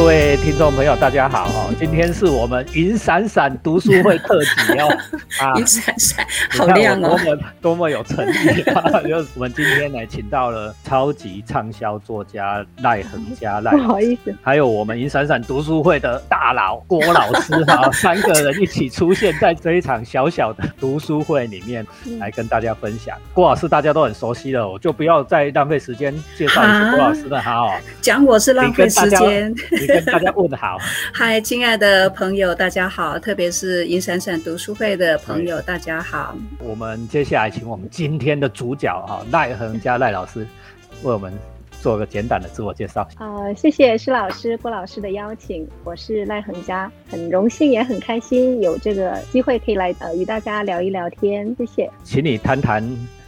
各位听众朋友，大家好哦！今天是我们云闪闪读书会特辑哦，啊，云闪闪，好亮哦，多么多么有诚意 啊！就我们今天来请到了超级畅销作家赖恒嘉赖，不好意思，还有我们云闪闪读书会的大佬郭老师哈，三个人一起出现在这一场小小的读书会里面，来跟大家分享。郭老师大家都很熟悉了，我就不要再浪费时间介绍郭老师了哈。讲我是浪费时间。你跟大家问好，嗨，亲爱的朋友，大家好，特别是银闪闪读书会的朋友，大家好。我们接下来请我们今天的主角哈赖恒加赖老师为我们做个简短的自我介绍。呃，谢谢施老师、郭老师的邀请，我是赖恒佳，很荣幸也很开心有这个机会可以来呃与大家聊一聊天，谢谢。请你谈谈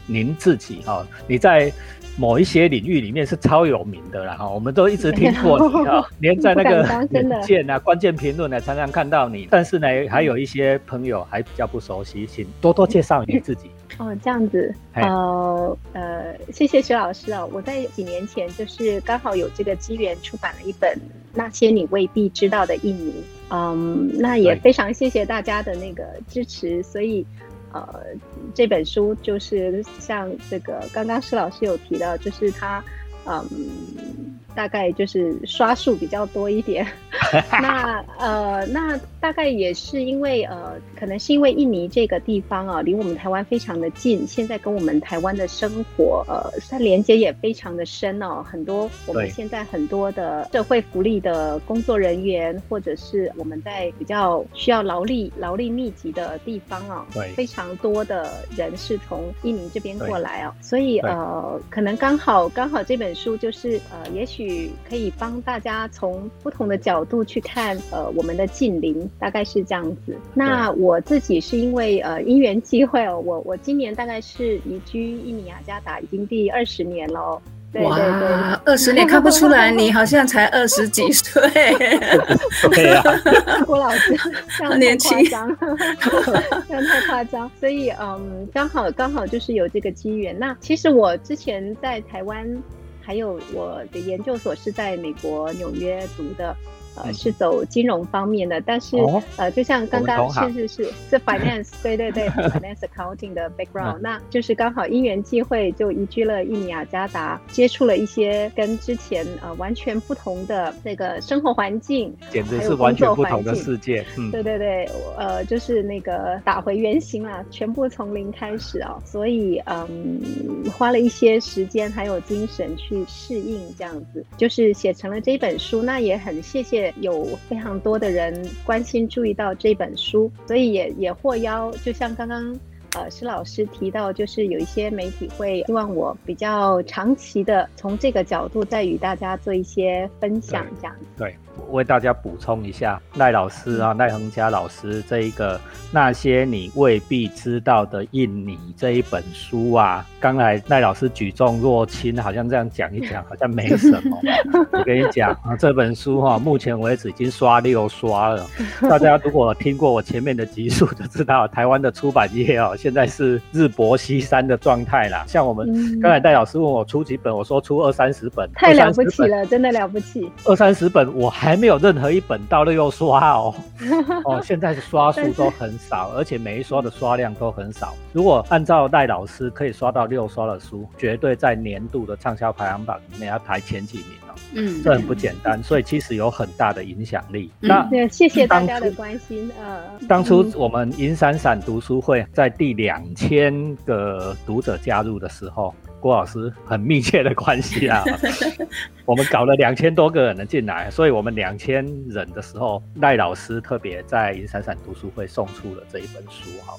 您自己哈，你在。某一些领域里面是超有名的啦，哈，我们都一直听过你 啊，连在那个键啊、关键评论呢，常常看到你。但是呢，还有一些朋友还比较不熟悉，请多多介绍你自己。哦，这样子，呃呃，谢谢徐老师啊，我在几年前就是刚好有这个机缘出版了一本《那些你未必知道的印尼》，嗯，那也非常谢谢大家的那个支持，所以。呃，这本书就是像这个，刚刚施老师有提到，就是他，嗯。大概就是刷数比较多一点，那呃，那大概也是因为呃，可能是因为印尼这个地方啊，离我们台湾非常的近，现在跟我们台湾的生活呃，它连接也非常的深哦。很多我们现在很多的社会福利的工作人员，或者是我们在比较需要劳力劳力密集的地方啊，对，非常多的人是从印尼这边过来哦，所以呃，可能刚好刚好这本书就是呃，也许。可以帮大家从不同的角度去看，呃，我们的近邻大概是这样子。那我自己是因为呃因缘机会哦，我我今年大概是移居印尼雅加达已经第二十年了。哇，二十年看不出来，你好像才 二十几岁。对啊，郭老师这样年轻，这样太夸张。所以嗯，刚好刚好就是有这个机缘。那其实我之前在台湾。还有我的研究所是在美国纽约读的。呃，是走金融方面的，但是呃，就像刚刚是是是是 finance，对对对，finance accounting 的 background，那就是刚好因缘际会就移居了印尼雅加达，接触了一些跟之前呃完全不同的那个生活环境，简直是完全不同的世界。嗯，对对对，呃，就是那个打回原形啦，全部从零开始哦，所以嗯，花了一些时间还有精神去适应这样子，就是写成了这本书，那也很谢谢。有非常多的人关心注意到这本书，所以也也获邀，就像刚刚呃施老师提到，就是有一些媒体会希望我比较长期的从这个角度再与大家做一些分享，这样对。为大家补充一下，赖老师啊，赖恒佳老师这一个那些你未必知道的印尼这一本书啊，刚才赖老师举重若轻，好像这样讲一讲，好像没什么。我跟你讲啊，这本书哈，目前为止已经刷六刷了。大家如果听过我前面的集数，就知道台湾的出版业哦，现在是日薄西山的状态啦。像我们刚才戴老师问我出几本，我说出二三十本，太了不起了，真的了不起。二三十本我。还没有任何一本到了又刷哦，哦，现在的刷数都很少，而且每一刷的刷量都很少。如果按照赖老师可以刷到六刷的书，绝对在年度的畅销排行榜里面要排前几名哦。嗯，这很不简单，所以其实有很大的影响力。那谢谢大家的关心呃，当初我们银闪闪读书会在第两千个读者加入的时候。郭老师很密切的关系啊，我们搞了两千多个人进来，所以我们两千人的时候，赖老师特别在银闪闪读书会送出了这一本书哈。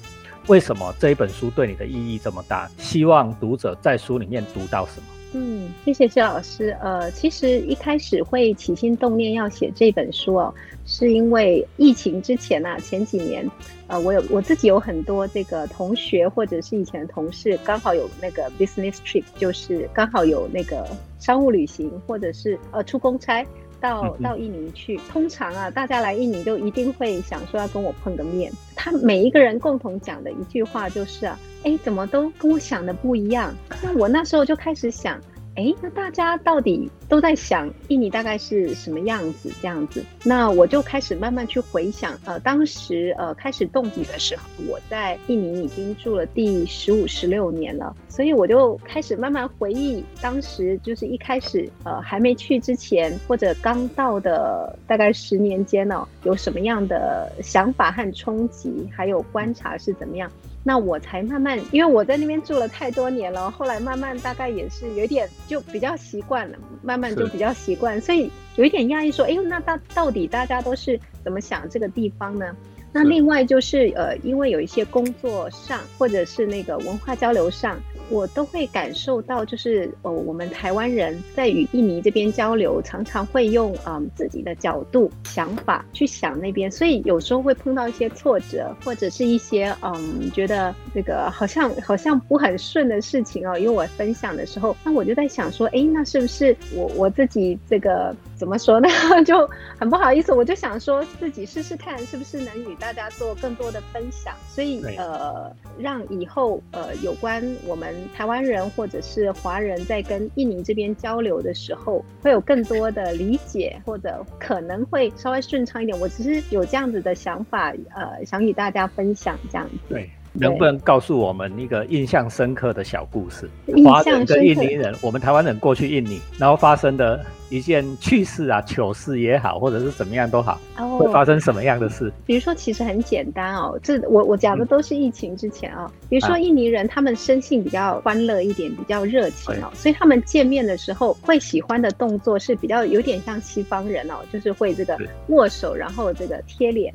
为什么这一本书对你的意义这么大？希望读者在书里面读到什么？嗯，谢谢谢老师。呃，其实一开始会起心动念要写这本书哦，是因为疫情之前啊，前几年，呃，我有我自己有很多这个同学或者是以前的同事，刚好有那个 business trip，就是刚好有那个商务旅行，或者是呃出公差到到印尼去。通常啊，大家来印尼都一定会想说要跟我碰个面。他每一个人共同讲的一句话就是啊。哎，怎么都跟我想的不一样？那我那时候就开始想，哎，那大家到底都在想印尼大概是什么样子？这样子，那我就开始慢慢去回想，呃，当时呃开始动笔的时候，我在印尼已经住了第十五、十六年了，所以我就开始慢慢回忆当时就是一开始呃还没去之前或者刚到的大概十年间呢，有什么样的想法和冲击，还有观察是怎么样。那我才慢慢，因为我在那边住了太多年了，后来慢慢大概也是有点就比较习惯了，慢慢就比较习惯，所以有一点压抑，说，哎，那到到底大家都是怎么想这个地方呢？那另外就是呃，因为有一些工作上或者是那个文化交流上。我都会感受到，就是呃，我们台湾人在与印尼这边交流，常常会用嗯自己的角度、想法去想那边，所以有时候会碰到一些挫折，或者是一些嗯觉得这个好像好像不很顺的事情哦。因为我分享的时候，那我就在想说，哎，那是不是我我自己这个怎么说呢？就很不好意思，我就想说自己试试看，是不是能与大家做更多的分享，所以呃，让以后呃有关我们。台湾人或者是华人在跟印尼这边交流的时候，会有更多的理解，或者可能会稍微顺畅一点。我只是有这样子的想法，呃，想与大家分享这样子。对。能不能告诉我们一个印象深刻的小故事？华人跟印尼人，我们台湾人过去印尼，然后发生的一件趣事啊、糗事也好，或者是怎么样都好，会发生什么样的事？比如说，其实很简单哦，这我我讲的都是疫情之前啊。比如说，印尼人他们生性比较欢乐一点，比较热情哦，所以他们见面的时候会喜欢的动作是比较有点像西方人哦，就是会这个握手，然后这个贴脸。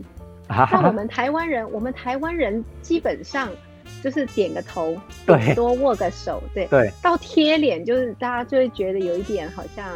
那我们台湾人，我们台湾人基本上就是点个头，对，多握个手，对对。到贴脸，就是大家就会觉得有一点好像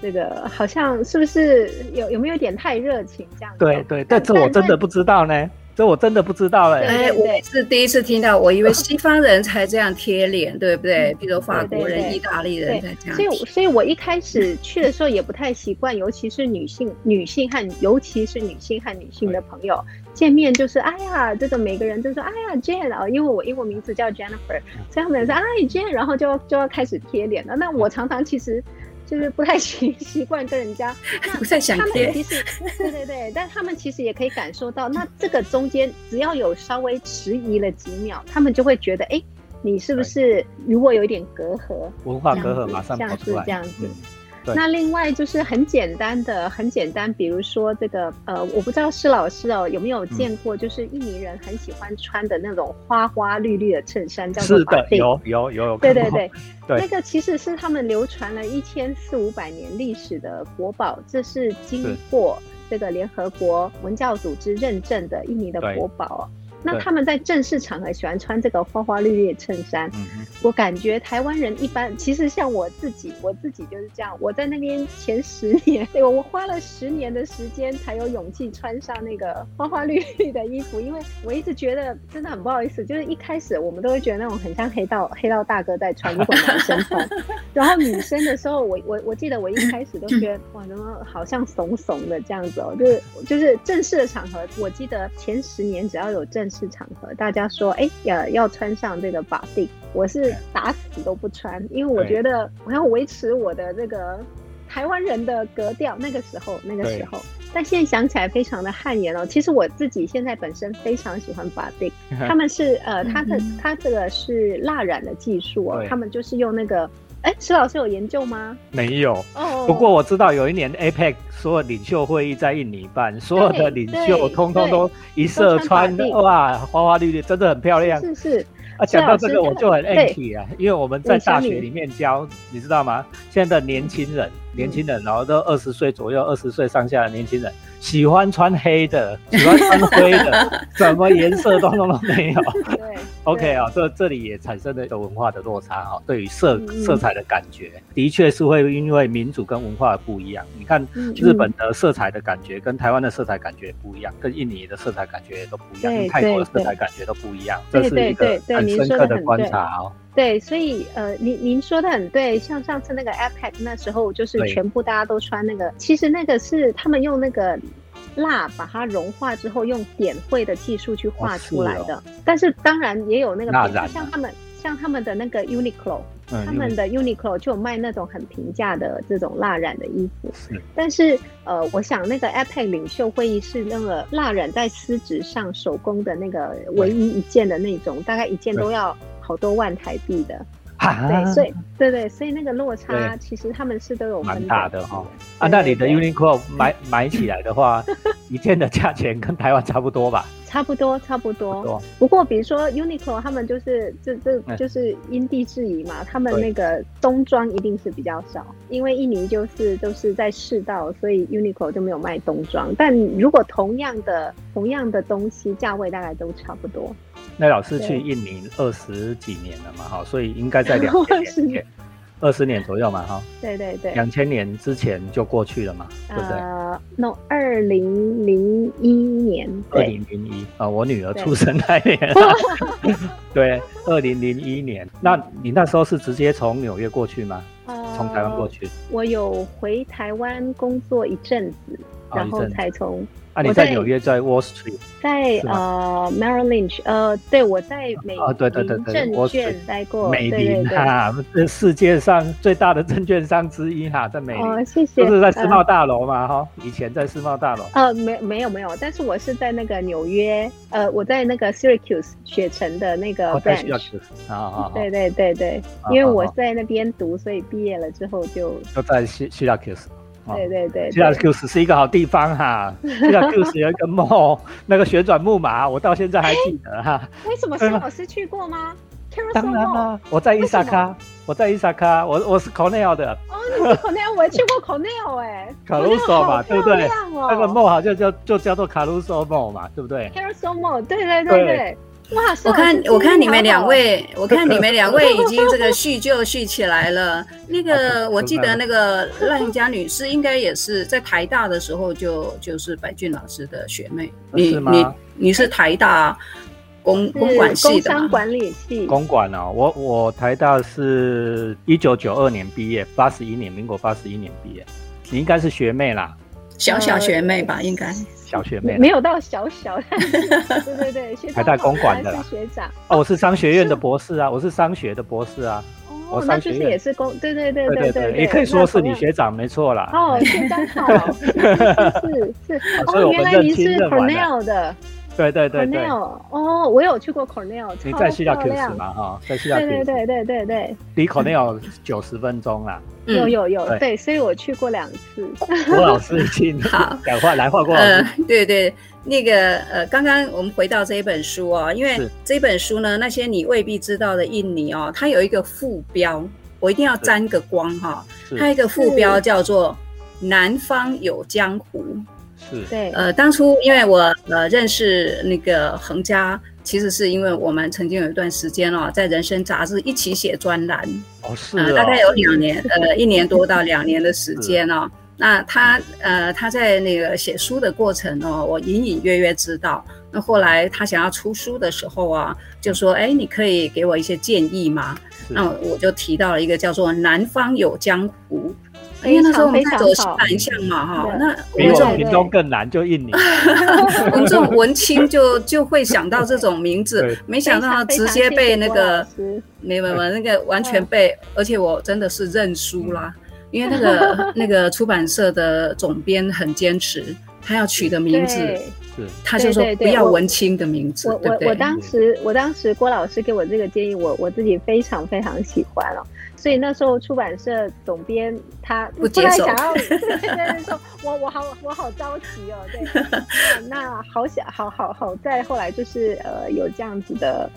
这个，好像是不是有有没有点太热情这样？对对，但这我真的不知道呢。这我真的不知道哎，哎，我是第一次听到，我以为西方人才这样贴脸，对不对？比如法国人、意大利人才这样。所以，所以我一开始去的时候也不太习惯，尤其是女性、女性和尤其是女性和女性的朋友见面，就是哎呀，这个每个人都说哎呀 Jane 啊，因为我英文名字叫 Jennifer，所以他们说哎 Jane，然后就就要开始贴脸了。那我常常其实。就是不太习 习惯跟人家，不太想接。其实，对对对，但他们其实也可以感受到，那这个中间只要有稍微迟疑了几秒，他们就会觉得，哎，你是不是如果有一点隔阂？文化隔阂马上跑出来，这样子。那另外就是很简单的，很简单，比如说这个，呃，我不知道施老师哦有没有见过，就是印尼人很喜欢穿的那种花花绿绿的衬衫，叫做是的，有有有有，对对 对，那个其实是他们流传了一千四五百年历史的国宝，这是经过这个联合国文教组织认证的印尼的国宝。那他们在正式场合喜欢穿这个花花绿绿的衬衫，我感觉台湾人一般，其实像我自己，我自己就是这样。我在那边前十年，对 我花了十年的时间才有勇气穿上那个花花绿绿的衣服，因为我一直觉得真的很不好意思，就是一开始我们都会觉得那种很像黑道黑道大哥在穿，如果男生穿，然后女生的时候，我我我记得我一开始都觉得哇，怎么好像怂怂的这样子哦，就是就是正式的场合，我记得前十年只要有正式场合，大家说，哎，要要穿上这个法定，我是打死都不穿，因为我觉得我要维持我的这个台湾人的格调。那个时候，那个时候，但现在想起来非常的汗颜哦。其实我自己现在本身非常喜欢法定，他们是呃，他的他这个是蜡染的技术哦，他们就是用那个。哎，石老师有研究吗？没有。哦。不过我知道有一年 APEC 所有领袖会议在印尼办，所有的领袖通通都一色穿哇，花花绿绿，真的很漂亮。是是。啊，讲到这个我就很 anti 啊，因为我们在大学里面教，你知道吗？现在的年轻人，年轻人然后都二十岁左右，二十岁上下的年轻人。喜欢穿黑的，喜欢穿灰的，什么颜色都都没有。对，OK 啊，这这里也产生了一个文化的落差啊。对于色色彩的感觉，的确是会因为民主跟文化不一样。你看日本的色彩的感觉跟台湾的色彩感觉不一样，跟印尼的色彩感觉都不一样，跟泰国的色彩感觉都不一样。这是一个很深刻的观察哦。对，所以呃，您您说的很对，像上次那个 APEC 那时候，就是全部大家都穿那个，其实那个是他们用那个蜡把它融化之后，用点绘的技术去画出来的。但是当然也有那个，像他们。像他们的那个 Uniqlo，他们的 Uniqlo 就有卖那种很平价的这种蜡染的衣服。是，但是呃，我想那个 APEC 领袖会议是那个蜡染在丝质上手工的那个唯一一件的那种，大概一件都要好多万台币的。对，所以对对，所以那个落差其实他们是都有蛮大的哈。啊，那你的 Uniqlo 买买起来的话，一件的价钱跟台湾差不多吧？差不多，差不多。不过，比如说 Uniqlo，他们就是这这就是因地制宜嘛。他们那个冬装一定是比较少，因为印尼就是都是在赤道，所以 Uniqlo 就没有卖冬装。但如果同样的同样的东西，价位大概都差不多。那老师去印尼二十几年了嘛，哈，所以应该在两千年。二十年左右嘛，哈，对对对，两千年之前就过去了嘛，对不对？呃，no，二零零一年，二零零一啊，我女儿出生那年，对，二零零一年。那你那时候是直接从纽约过去吗？从台湾过去？我有回台湾工作一阵子，然后才从。啊，你在纽约，在 Wall Street，在呃 Merrill Lynch，呃，对我在美啊，对对对对，证券待过，美林哈，这世界上最大的证券商之一哈，在美林，谢谢，就是在世贸大楼嘛哈，以前在世贸大楼，呃，没没有没有，但是我是在那个纽约，呃，我在那个 Syracuse 雪城的那个 branch，啊啊，对对对对，因为我在那边读，所以毕业了之后就就在 Syracuse。对对对，吉拉 Q 十是一个好地方哈。吉拉 Q 十有一个梦，那个旋转木马，我到现在还记得哈。为什么施老师去过吗？当然啦，我在伊萨卡，我在伊萨卡，我我是 Cornell 的。哦，你是 Cornell，我也去过 Cornell 哎。卡鲁索嘛，对不对？那个梦好像叫就叫做卡鲁索梦嘛，对不对？Carousel Mall，对对对对。哇！我看我看你们两位，我看你们两位已经这个叙旧叙起来了。那个 我记得那个赖永佳女士应该也是在台大的时候就就是白俊老师的学妹。你你你是台大公公管系的工管理系。公管哦，我我台大是一九九二年毕业，八十一年，民国八十一年毕业。你应该是学妹啦，小小学妹吧，应该。小学妹没有到小小，对对对，台大公馆的学长哦，我是商学院的博士啊，我是商学的博士啊，哦，那就是也是公，对对对对对，也可以说是你学长，没错啦。哦，学长好，是是，哦，原来你是 Cornell 的。对对对对。哦，我有去过 Cornell，你在西雅图嘛哈，在西雅图，对对对对对，离 Cornell 九十分钟啦，有有有，对，所以我去过两次。郭老师已经好，赶快来，换过呃，对对，那个呃，刚刚我们回到这一本书哦，因为这本书呢，那些你未必知道的印尼哦，它有一个副标，我一定要沾个光哈，它一个副标叫做“南方有江湖”。是对，呃，当初因为我呃认识那个恒家，其实是因为我们曾经有一段时间哦，在人生杂志一起写专栏，哦是，大概有两年，呃，一年多到两年的时间哦。那他呃他在那个写书的过程哦，我隐隐约约知道。那后来他想要出书的时候啊，就说，哎，你可以给我一些建议吗？那我就提到了一个叫做《南方有江湖》。因为那时候我们走西南向嘛，哈，那比我们屏东更难，就印尼。我们这种文青就就会想到这种名字，没想到直接被那个没没没那个完全被，而且我真的是认输啦，因为那个那个出版社的总编很坚持，他要取的名字，是。他就说不要文青的名字，我我我当时我当时郭老师给我这个建议，我我自己非常非常喜欢了。所以那时候出版社总编他不接受，想要 对对对说，我我好我好着急哦，对，那好想好好好在后来就是呃有这样子的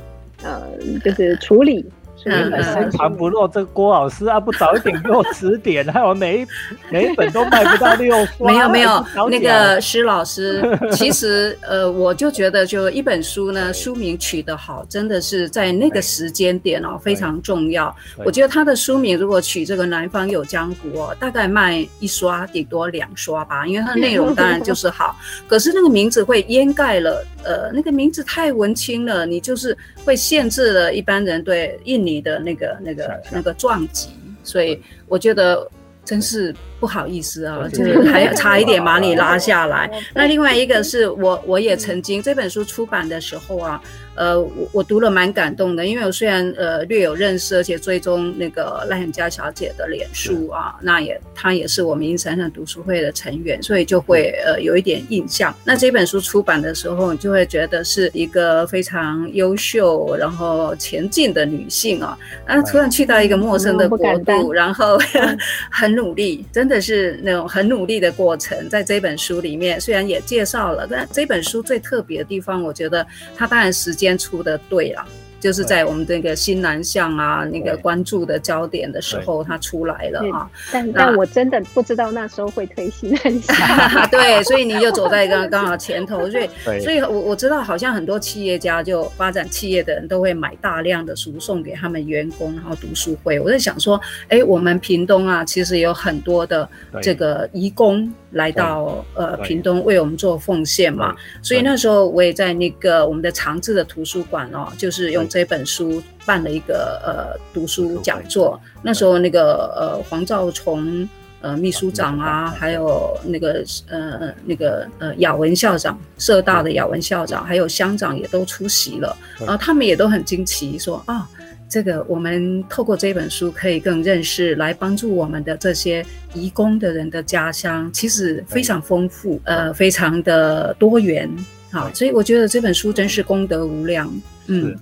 呃就是处理。深藏不露，这个郭老师啊，不早一点给我指点，还有每一每一本都卖不到六没有 没有，那个施老师，其实呃，我就觉得，就一本书呢，书名取得好，真的是在那个时间点哦，非常重要。我觉得他的书名如果取这个“南方有江湖”哦，大概卖一刷顶多两刷吧，因为它的内容当然就是好，可是那个名字会掩盖了，呃，那个名字太文青了，你就是会限制了一般人对印尼。的那个、那个、那个撞击，所以我觉得真是不好意思啊，就是还差一点把你拉下来。那另外一个是我，我也曾经这本书出版的时候啊。呃，我我读了蛮感动的，因为我虽然呃略有认识，而且追踪那个赖恒佳小姐的脸书啊，那也她也是我们阴山上读书会的成员，所以就会呃有一点印象。那这本书出版的时候，你就会觉得是一个非常优秀，然后前进的女性啊，那突然去到一个陌生的国度，然后 很努力，真的是那种很努力的过程，在这本书里面虽然也介绍了，但这本书最特别的地方，我觉得它当然时。先出的对了。就是在我们这个新南向啊，那个关注的焦点的时候，它出来了啊。但但我真的不知道那时候会推新南向。对，所以你就走在刚刚好前头。所以，所以我我知道，好像很多企业家就发展企业的人都会买大量的书送给他们员工，然后读书会。我在想说，哎，我们屏东啊，其实有很多的这个义工来到呃屏东为我们做奉献嘛。所以那时候我也在那个我们的长治的图书馆哦，就是用。这本书办了一个呃读书讲座，那时候那个呃黄兆崇呃秘书长啊，还有那个呃那个呃雅文校长，社大的雅文校长，还有乡长也都出席了，然后他们也都很惊奇，说啊，这个我们透过这本书可以更认识来帮助我们的这些移工的人的家乡，其实非常丰富，呃，非常的多元。好，所以我觉得这本书真是功德无量。嗯，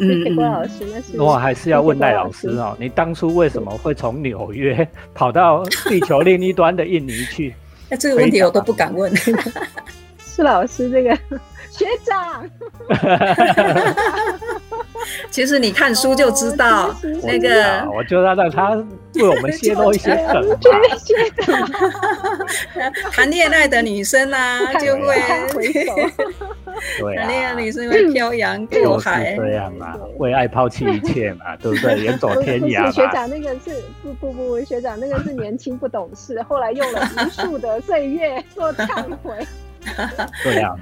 嗯，郭老师，那是我还是要问赖老师哦，你当初为什么会从纽约 跑到地球另一端的印尼去？那这个问题我都不敢问。是老师，这个学长。其实你看书就知道，那个我就要让他为我们泄露一些梗。谈恋爱的女生啊，就会谈恋爱女生会漂洋过海，这样嘛，为爱抛弃一切嘛，对不对？远走天涯学长那个是不不不，学长那个是年轻不懂事，后来用了无数的岁月做忏悔。对呀，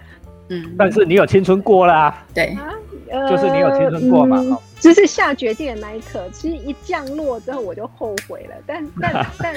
嗯，但是你有青春过啦，对。就是你有青春过嘛？就是下决定的那一刻，其实一降落之后我就后悔了，但但 但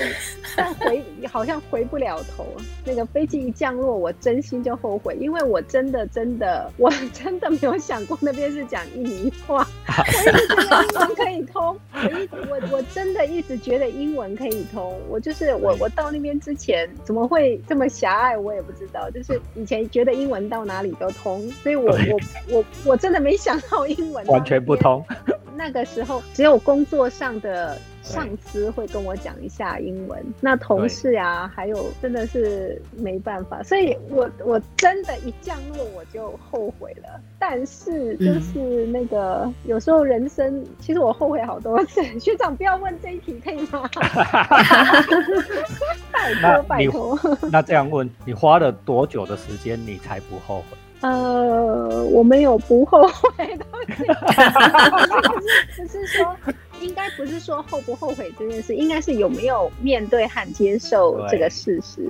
但回好像回不了头。那个飞机一降落，我真心就后悔，因为我真的真的我真的没有想过那边是讲印尼话，我一直觉得英文可以通，我一我我真的一直觉得英文可以通。我就是我我到那边之前怎么会这么狭隘，我也不知道。就是以前觉得英文到哪里都通，所以我我我我真的没想到英文完全不通。那个时候只有工作上的上司会跟我讲一下英文，那同事呀，还有真的是没办法，所以我我真的，一降落我就后悔了。但是就是那个有时候人生，其实我后悔好多次。学长不要问这一题可以吗？拜托拜托。那这样问，你花了多久的时间，你才不后悔？呃，我没有不后悔的，不是说，应该不是说后不后悔这件事，应该是有没有面对和接受这个事实。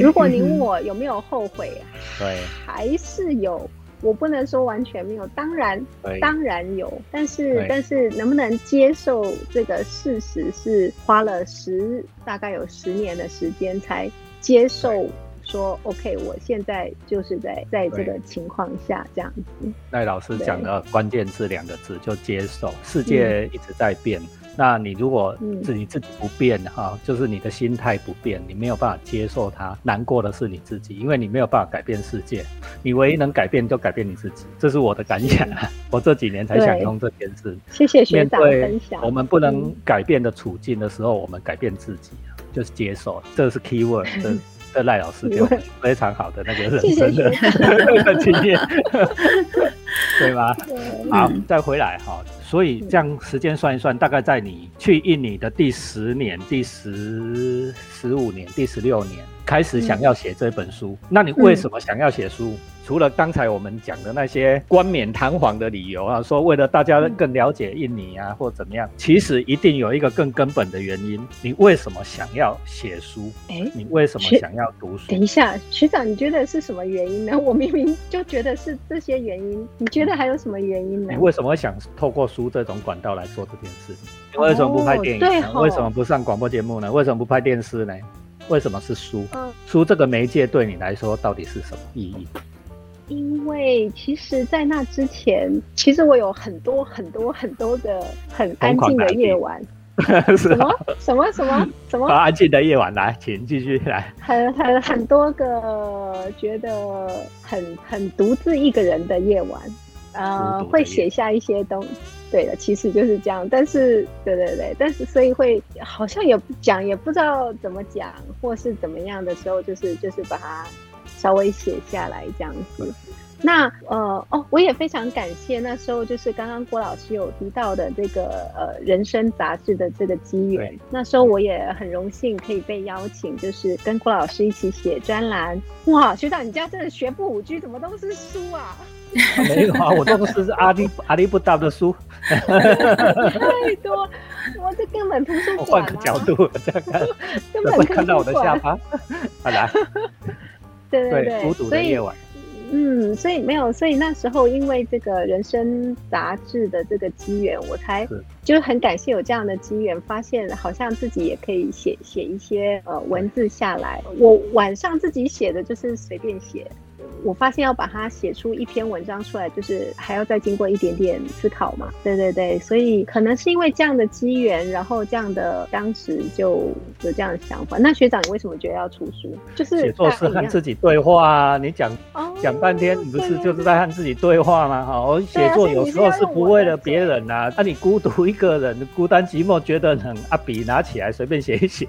如果你问我有没有后悔，对，还是有，我不能说完全没有，当然，当然有，但是，但是能不能接受这个事实，是花了十，大概有十年的时间才接受。说 OK，我现在就是在在这个情况下这样子。赖老师讲的关键字两个字就接受，世界一直在变。那你如果自己自己不变哈，就是你的心态不变，你没有办法接受它。难过的是你自己，因为你没有办法改变世界，你唯一能改变就改变你自己。这是我的感想。我这几年才想通这件事。谢谢学长分享。我们不能改变的处境的时候，我们改变自己，就是接受。这是 key word。的赖老师给我非常好的那个人生 的经验，对吗？好，再回来哈。所以这样时间算一算，大概在你去印尼的第十年、第十十五年、第十六年，开始想要写这本书。那你为什么想要写书？除了刚才我们讲的那些冠冕堂皇的理由啊，说为了大家更了解印尼啊，或怎么样，其实一定有一个更根本的原因。你为什么想要写书？哎，你为什么想要读书？等一下，学长，你觉得是什么原因呢？我明明就觉得是这些原因，你觉得还有什么原因呢？你为什么会想透过书这种管道来做这件事？你为什么不拍电影？为什么不上广播节目呢？为什么不拍电视呢？为什么是书？嗯，书这个媒介对你来说到底是什么意义？因为其实，在那之前，其实我有很多很多很多的很安静的夜晚。什么什么什么什么？安静的夜晚，来，请继续来。很很很多个觉得很很独自一个人的夜晚，呃，会写下一些东。对的，其实就是这样。但是，对对对，但是所以会好像也不讲，也不知道怎么讲，或是怎么样的时候，就是就是把它稍微写下来这样子。那呃哦，我也非常感谢那时候就是刚刚郭老师有提到的这个呃人生杂志的这个机缘。那时候我也很荣幸可以被邀请，就是跟郭老师一起写专栏。哇，学长，你家真的学步五居，怎么都是书啊？没有啊，我都是阿里 阿里不达的书。太多，我这根本图书馆。换个角度这样看，根本看到我的下巴。好来，对对对，孤独的夜晚。嗯，所以没有，所以那时候因为这个人生杂志的这个机缘，我才就是很感谢有这样的机缘，发现好像自己也可以写写一些呃文字下来。我晚上自己写的就是随便写。我发现要把它写出一篇文章出来，就是还要再经过一点点思考嘛。对对对，所以可能是因为这样的机缘，然后这样的当时就有这样的想法。那学长，你为什么觉得要出书？就是写作是和自己对话啊。你讲讲半天，你不是就是在和自己对话吗？哈，我写作有时候是不为了别人呐。那你孤独一个人，孤单寂寞，觉得很啊，笔拿起来随便写一写。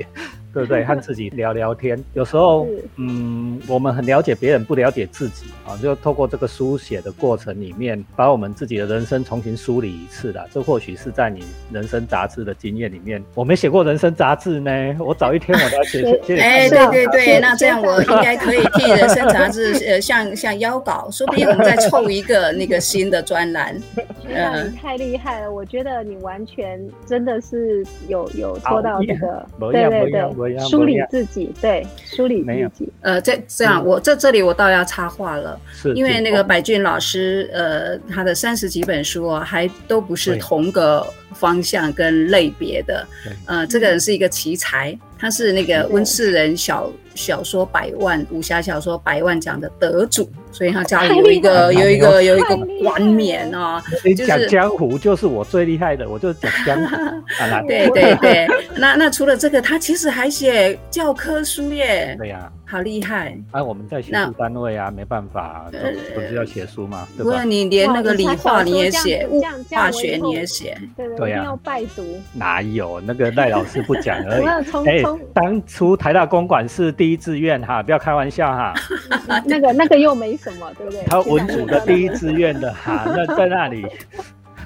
对不对？和自己聊聊天，有时候，嗯，我们很了解别人，不了解自己啊。就透过这个书写的过程里面，把我们自己的人生重新梳理一次啦。这或许是在你人生杂志的经验里面，我没写过人生杂志呢。我早一天我都要写。哎，对对对，那这样我应该可以替人生杂志呃，像像邀稿，说不定我们再凑一个那个新的专栏。嗯，太厉害了！我觉得你完全真的是有有做到这个，对对对。梳理自己，对，梳理自己。呃，这这样，我在这里我倒要插话了，因为那个白俊老师，呃，他的三十几本书啊，还都不是同个方向跟类别的。呃，这个人是一个奇才，他是那个温世仁小小说百万武侠小说百万奖的得主。所以他家里有一个有一个有一个冠冕啊，讲江湖就是我最厉害的，我就讲江湖。对对对，那那除了这个，他其实还写教科书耶。对呀。好厉害！啊，我们在学术单位啊，没办法，不是要写书吗？不是你连那个理化你也写，物化学你也写，对对，一定要拜读。哪有那个赖老师不讲而已？哎，当初台大公馆是第一志愿哈，不要开玩笑哈。那个那个又没什么，对不对？他文组的第一志愿的哈，那在那里，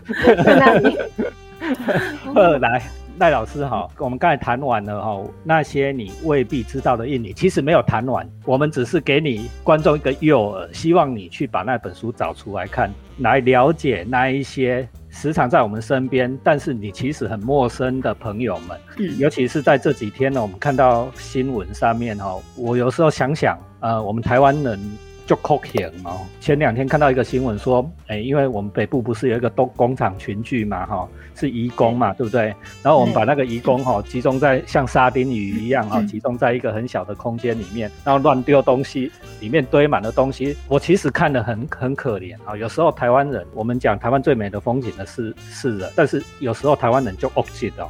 在那里。二来。赖老师好，我们刚才谈完了哈，那些你未必知道的印尼，其实没有谈完，我们只是给你观众一个诱饵，希望你去把那本书找出来看，来了解那一些时常在我们身边，但是你其实很陌生的朋友们。嗯，尤其是在这几天呢，我们看到新闻上面哈，我有时候想想，呃，我们台湾人就可怜哦。前两天看到一个新闻说，哎，因为我们北部不是有一个东工厂群聚嘛，哈。是移工嘛，对不对？然后我们把那个移工哈集中在像沙丁鱼一样哈，集中在一个很小的空间里面，然后乱丢东西，里面堆满了东西。我其实看得很很可怜啊。有时候台湾人，我们讲台湾最美的风景的是是人，但是有时候台湾人就恶心哦，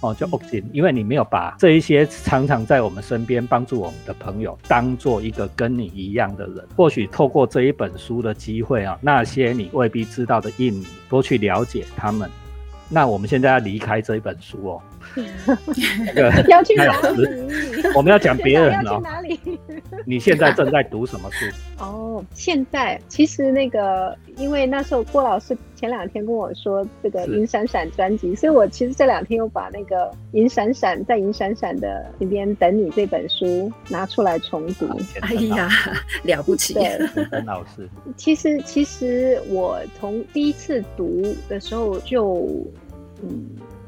哦就恶心，因为你没有把这一些常常在我们身边帮助我们的朋友当做一个跟你一样的人。或许透过这一本书的机会啊，那些你未必知道的印尼，多去了解他们。那我们现在要离开这一本书哦，要去哪里？我们要讲别人哦。哪里？你现在正在读什么书？哦，现在其实那个，因为那时候郭老师前两天跟我说这个《银闪闪》专辑，所以我其实这两天又把那个《银闪闪》在《银闪闪》的里边等你这本书拿出来重读。哎呀，了不起！陈老师，其实其实我从第一次读的时候就。嗯，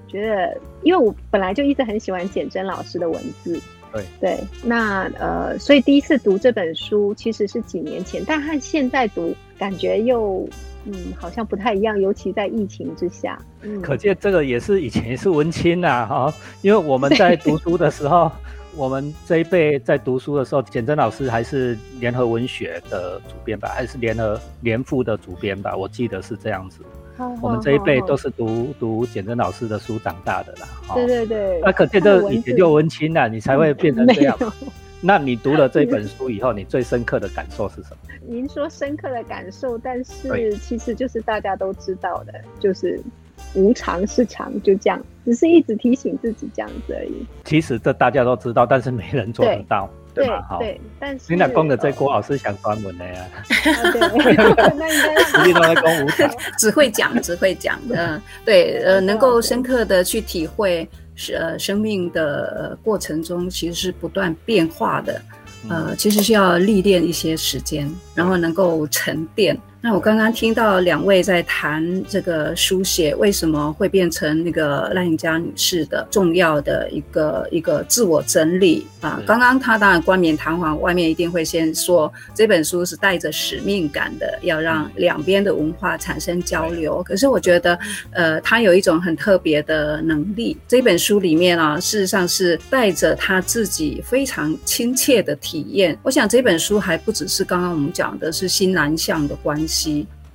觉得因为我本来就一直很喜欢简真老师的文字，对对，那呃，所以第一次读这本书其实是几年前，但和现在读感觉又嗯好像不太一样，尤其在疫情之下。嗯可见这个也是以前是文青呐哈，因为我们在读书的时候。我们这一辈在读书的时候，简真老师还是联合文学的主编吧，还是联合联副的主编吧？我记得是这样子。我们这一辈都是读读简真老师的书长大的啦。对对对。那可见这以前就文青了，你才会变成这样。那你读了这本 书以后，你最深刻的感受是什么？您说深刻的感受，但是其实就是大家都知道的，就是无常是常，就这样，只是一直提醒自己这样子而已。其实这大家都知道，但是没人做得到，对吧？好，对，但是你俩攻的这郭老师想专门的呀？对，那应该 实际都在攻无常，只会讲，只会讲嗯，对，呃，能够深刻的去体会。是呃，生命的过程中其实是不断变化的，呃，其实是要历练一些时间，然后能够沉淀。那我刚刚听到两位在谈这个书写为什么会变成那个赖颖佳女士的重要的一个一个自我整理啊。刚刚她当然冠冕堂皇，外面一定会先说这本书是带着使命感的，要让两边的文化产生交流。可是我觉得，呃，她有一种很特别的能力。这本书里面啊，事实上是带着她自己非常亲切的体验。我想这本书还不只是刚刚我们讲的是新南向的关。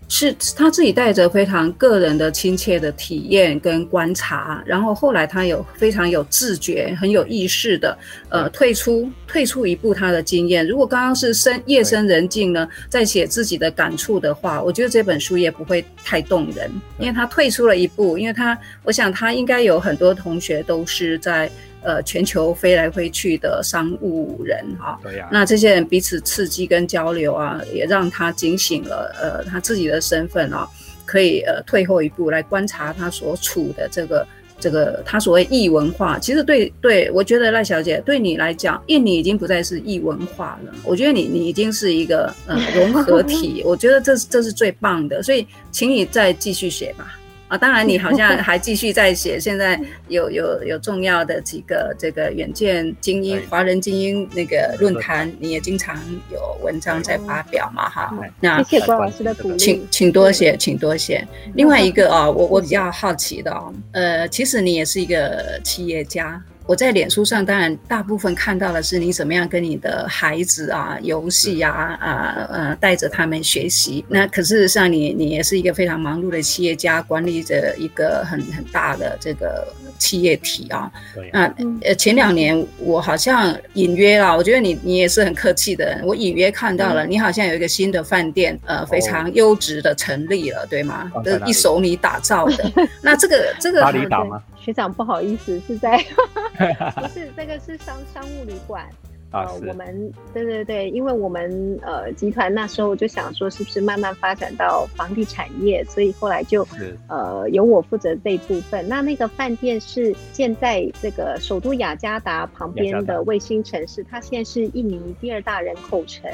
是他自己带着非常个人的亲切的体验跟观察，然后后来他有非常有自觉、很有意识的，呃，退出退出一步他的经验。如果刚刚是深夜深人静呢，在写自己的感触的话，我觉得这本书也不会太动人，因为他退出了一步，因为他我想他应该有很多同学都是在。呃，全球飞来飞去的商务人哈，对呀，那这些人彼此刺激跟交流啊，也让他警醒了，呃，他自己的身份啊，可以呃退后一步来观察他所处的这个这个他所谓异文化。其实对对，我觉得赖小姐对你来讲，印尼已经不再是异文化了，我觉得你你已经是一个呃 融合体，我觉得这这是最棒的，所以请你再继续写吧。啊，当然，你好像还继续在写。现在有有有重要的几个这个远见精英、华人精英那个论坛，你也经常有文章在发表嘛？哈，那谢谢关老师的鼓励，请请多写，请多写。另外一个啊，我我比较好奇的哦，呃，其实你也是一个企业家。我在脸书上，当然大部分看到的是你怎么样跟你的孩子啊游戏啊啊呃带着他们学习。那可是上你你也是一个非常忙碌的企业家，管理着一个很很大的这个企业体啊。那呃前两年我好像隐约啊，我觉得你你也是很客气的人，我隐约看到了你好像有一个新的饭店，呃非常优质的成立了，对吗？一手你打造的。那这个这个巴厘岛吗？学长不好意思，是在。不是，这个是商商务旅馆。呃，我们对对对，因为我们呃集团那时候就想说，是不是慢慢发展到房地产业，所以后来就呃由我负责这一部分。那那个饭店是建在这个首都雅加达旁边的卫星城市，它现在是印尼第二大人口城。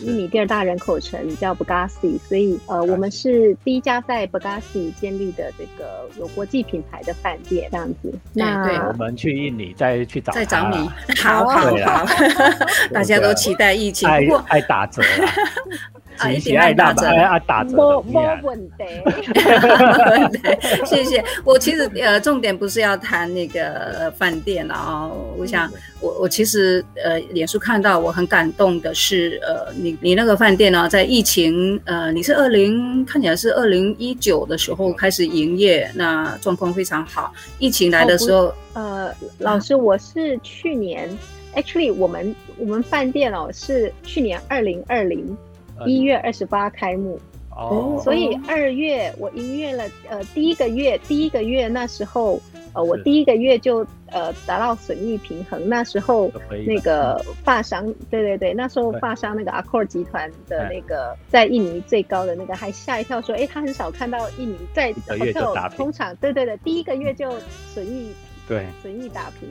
印尼第二大人口城叫 Bagasi，所以呃，我们是第一家在 Bagasi 建立的这个有国际品牌的饭店，这样子。那我们去印尼再去找再找你，好 好好，大家都期待疫情，不过爱打折了。一起爱打折，爱打折，没没问题。谢谢。我其实呃，重点不是要谈那个饭店了啊。我想，我我其实呃，脸书看到我很感动的是，呃，你你那个饭店呢，在疫情呃，你是二零看起来是二零一九的时候开始营业，那状况非常好。疫情来的时候，呃，老师，我是去年，actually 我们我们饭店哦是去年二零二零。一月二十八开幕，哦，所以二月我营业了，呃，第一个月，第一个月那时候，呃，我第一个月就呃达到损益平衡。那时候那个发商，对对对，那时候发商那个 Accor 集团的那个在印尼最高的那个还吓一跳，说，哎，他很少看到印尼在 hotel 通常，对对对，第一个月就损益。对，随意打平，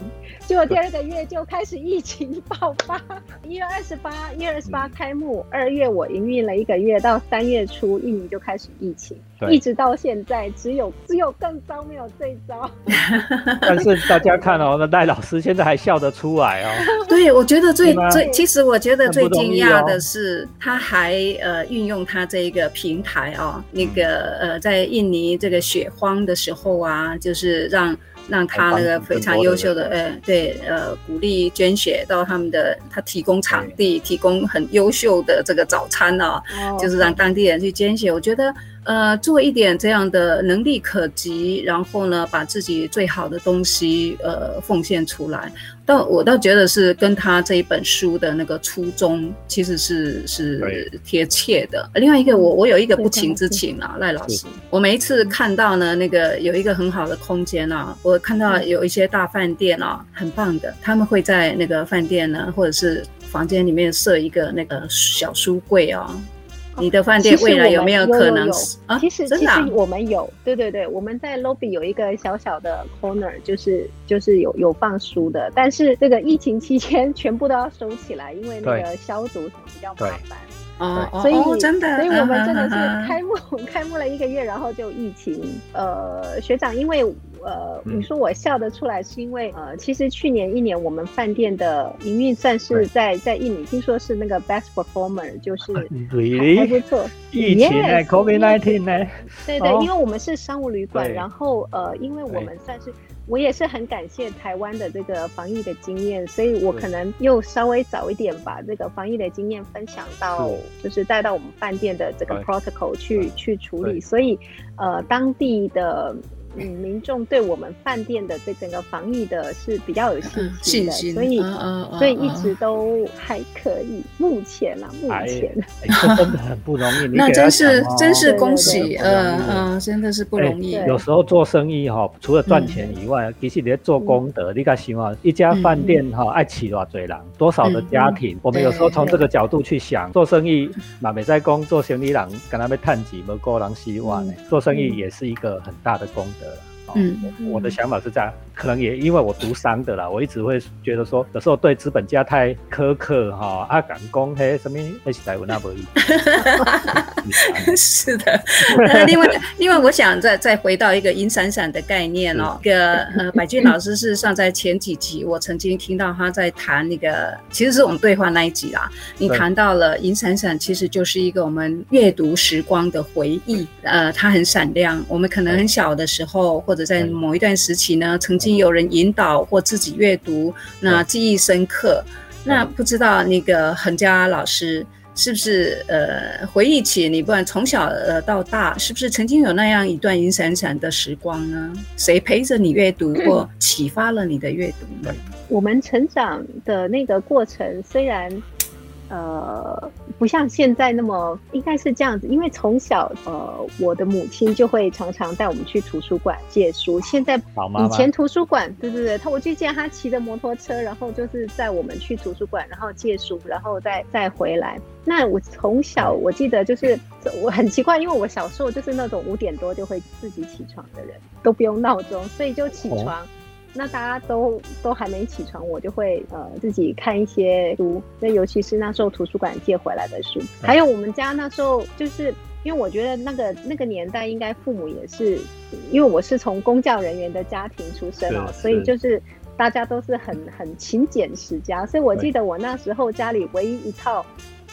结果第二个月就开始疫情爆发。一月二十八，一月二十八开幕，二月我营运了一个月，到三月初印尼就开始疫情，一直到现在，只有只有更糟，没有最糟。但是大家看哦，那戴老师现在还笑得出来哦。对，我觉得最最，其实我觉得最惊讶的是，他还呃运用他这一个平台哦，那个呃在印尼这个雪荒的时候啊，就是让。让他那个非常优秀的，呃，对，呃，鼓励捐血到他们的，他提供场地，提供很优秀的这个早餐啊，就是让当地人去捐血。我觉得。呃，做一点这样的能力可及，然后呢，把自己最好的东西呃奉献出来，倒我倒觉得是跟他这一本书的那个初衷其实是是贴切的。另外一个，我我有一个不情之请啊，赖老师，我每一次看到呢，那个有一个很好的空间啊，我看到有一些大饭店啊，很棒的，他们会在那个饭店呢，或者是房间里面设一个那个小书柜啊。你的饭店未来有没有可能？啊，其实其实我们有，对对对，我们在 lobby 有一个小小的 corner，就是就是有有放书的，但是这个疫情期间全部都要收起来，因为那个消毒比较麻烦。哦，所以真的，所以我们真的是开幕 开幕了一个月，然后就疫情。呃，学长，因为呃，你说我笑得出来，是因为呃，其实去年一年我们饭店的营运算是在在印尼，听说是那个 best performer，就是 还不错。疫情呢，COVID nineteen 呢？对对，因为我们是商务旅馆，然后呃，因为我们算是。我也是很感谢台湾的这个防疫的经验，所以我可能又稍微早一点把这个防疫的经验分享到，就是带到我们饭店的这个 protocol 去去处理，所以呃当地的。嗯，民众对我们饭店的这整个防疫的是比较有信心的，所以所以一直都还可以。目前啊，目前真的很不容易。那真是真是恭喜，嗯嗯，真的是不容易。有时候做生意哈，除了赚钱以外，其实你在做功德。你敢想啊，一家饭店哈，爱起多少人，多少的家庭？我们有时候从这个角度去想，做生意嘛，没在工，做生意人跟他们探几，没个人希望呢。做生意也是一个很大的功德。嗯，我的想法是这样。可能也因为我读商的啦，我一直会觉得说，有时候对资本家太苛刻哈，啊，敢讲嘿什么那些台湾那不易。是的，另外另外，我想再再回到一个银闪闪的概念哦，个呃，百俊老师事实上在前几集我曾经听到他在谈那个，其实是我们对话那一集啦，你谈到了银闪闪其实就是一个我们阅读时光的回忆，呃，它很闪亮，我们可能很小的时候或者在某一段时期呢，曾经。有人引导或自己阅读，那记忆深刻。那不知道那个恒嘉老师是不是呃回忆起你不管从小呃到大，是不是曾经有那样一段银闪闪的时光呢？谁陪着你阅读或启发了你的阅读呢？我们成长的那个过程虽然。呃，不像现在那么，应该是这样子，因为从小，呃，我的母亲就会常常带我们去图书馆借书。现在，以前图书馆，对对对，他我就见他骑着摩托车，然后就是载我们去图书馆，然后借书，然后再再回来。那我从小我记得就是我很奇怪，因为我小时候就是那种五点多就会自己起床的人，都不用闹钟，所以就起床。那大家都都还没起床，我就会呃自己看一些书，那尤其是那时候图书馆借回来的书，还有我们家那时候就是因为我觉得那个那个年代应该父母也是，因为我是从公教人员的家庭出身哦，所以就是大家都是很很勤俭持家，所以我记得我那时候家里唯一一套。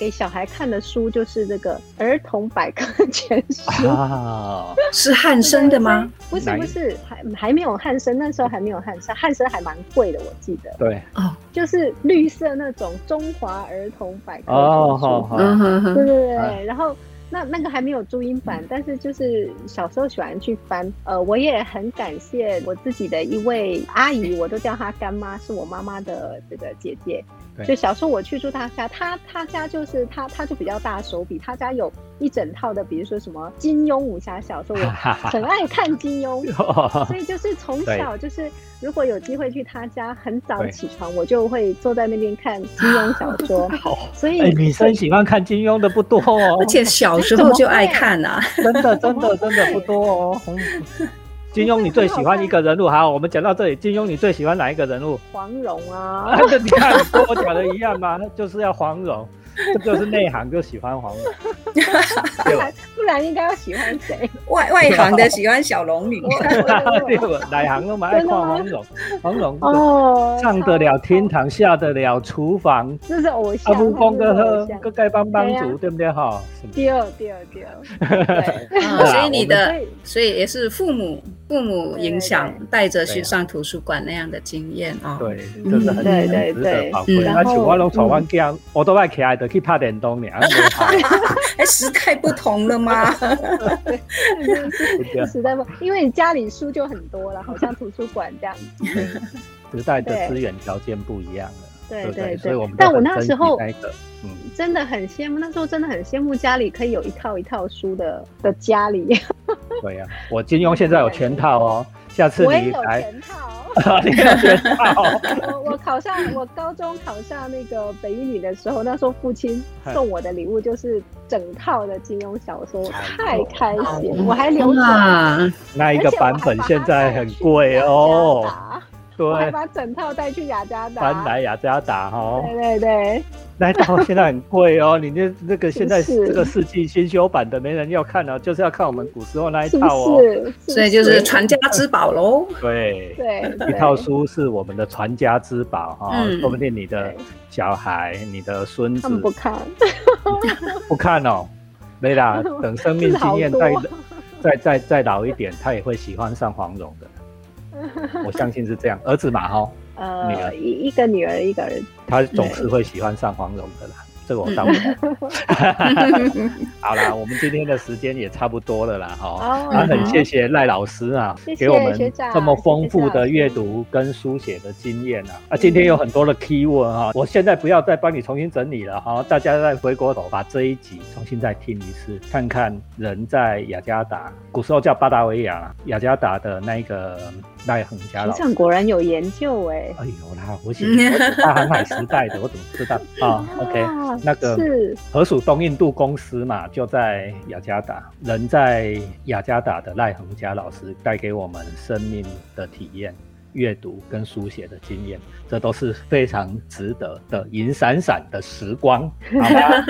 给小孩看的书就是这个儿童百科全书啊，是汉生的吗？不是不是，还还没有汉生，那时候还没有汉生，汉生还蛮贵的，我记得。对哦，就是绿色那种中华儿童百科全书，对对对，然后。那那个还没有注音版，但是就是小时候喜欢去翻。呃，我也很感谢我自己的一位阿姨，我都叫她干妈，是我妈妈的这个姐姐。就小时候我去住他家，他他家就是他他就比较大手笔，他家有一整套的，比如说什么金庸武侠小说，我 很爱看金庸，所以就是从小就是。如果有机会去他家，很早起床，我就会坐在那边看金庸小说。好，所以女生喜欢看金庸的不多哦，而且小时候就爱看呐，真的真的真的不多哦。金庸，你最喜欢一个人物？好，我们讲到这里。金庸，你最喜欢哪一个人物？黄蓉啊！你看跟我讲的一样吗？就是要黄蓉。这就是内行就喜欢黄蓉，不然不然应该要喜欢谁？外外行的喜欢小龙女，内行都蛮爱看黄蓉，黄蓉哦，上得了天堂，下得了厨房，这是偶像，阿布公哥和个丐帮帮主，对不对哈？第二第二第二，所以你的所以也是父母。父母影响，带着去上图书馆那样的经验啊。对，真的很对对对。而且我拢从我家，我都爱起来的去拍电动呢。哎，时代不同了吗？时代不，因为你家里书就很多了，好像图书馆这样。时代的资源条件不一样了。对对对，但我那时候嗯，真的很羡慕，那时候真的很羡慕家里可以有一套一套书的的家里。对呀，我金庸现在有全套哦，下次你来。全套，你有全套。我我考上，我高中考上那个北一女的时候，那时候父亲送我的礼物就是整套的金庸小说，太开心，我还留着。那一个版本现在很贵哦。我还把整套带去雅加达，搬来雅加达哈。对对对，那套现在很贵哦。你那那个现在这个世纪新修版的没人要看了，就是要看我们古时候那一套哦。是，所以就是传家之宝喽。对。对，一套书是我们的传家之宝哈，说不定你的小孩、你的孙子不看，不看哦，没啦，等生命经验再 再再再老一点，他也会喜欢上黄蓉的。我相信是这样，儿子嘛，哈，呃，一一个女儿，一个儿子，他总是会喜欢上黄蓉的啦。这个我当不 好啦，我们今天的时间也差不多了啦，哈。那很谢谢赖老师啊，给我们这么丰富的阅读跟书写的经验啊。啊，今天有很多的 key word 哈，我现在不要再帮你重新整理了哈，大家再回过头把这一集重新再听一次，看看人在雅加达，古时候叫巴达维亚，雅加达的那个赖恒家老师，果然有研究哎。哎呦啦，我写大航海时代的，我怎么知道啊？OK。那个是河属东印度公司嘛，就在雅加达。人在雅加达的赖恒佳老师带给我们生命的体验、阅读跟书写的经验。这都是非常值得的，银闪闪的时光，好吗？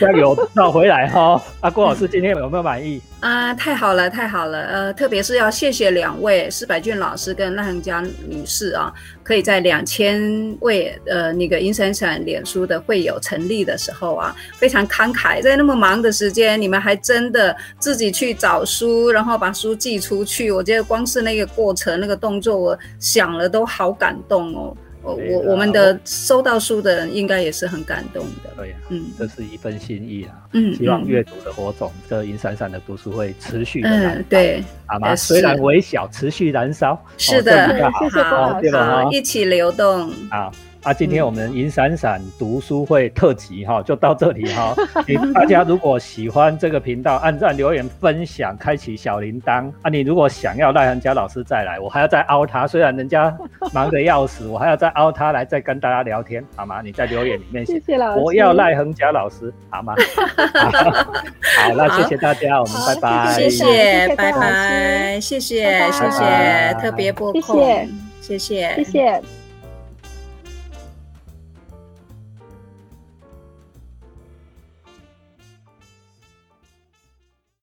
加油，绕回来哈！啊郭老师今天有没有满意啊？太好了，太好了！呃，特别是要谢谢两位施百俊老师跟赖恒佳女士啊，可以在两千位呃那个银闪闪脸书的会友成立的时候啊，非常慷慨，在那么忙的时间，你们还真的自己去找书，然后把书寄出去。我觉得光是那个过程、那个动作，我想了都好感动哦。我我我们的收到书的人应该也是很感动的。对呀，嗯，这是一份心意啊。嗯，希望阅读的火种，这银闪闪的读书会持续的燃烧。对，好吗？虽然微小，持续燃烧。是的，谢谢 好，好，一起流动。好。啊，今天我们银闪闪读书会特辑哈，就到这里哈。你大家如果喜欢这个频道，按赞、留言、分享、开启小铃铛啊。你如果想要赖恒佳老师再来，我还要再凹他，虽然人家忙得要死，我还要再凹他来再跟大家聊天，好吗？你在留言里面写，我要赖恒佳老师，好吗？好，那谢谢大家，我们拜拜。谢谢，拜拜，谢谢，谢谢，特别播控，谢谢，谢谢。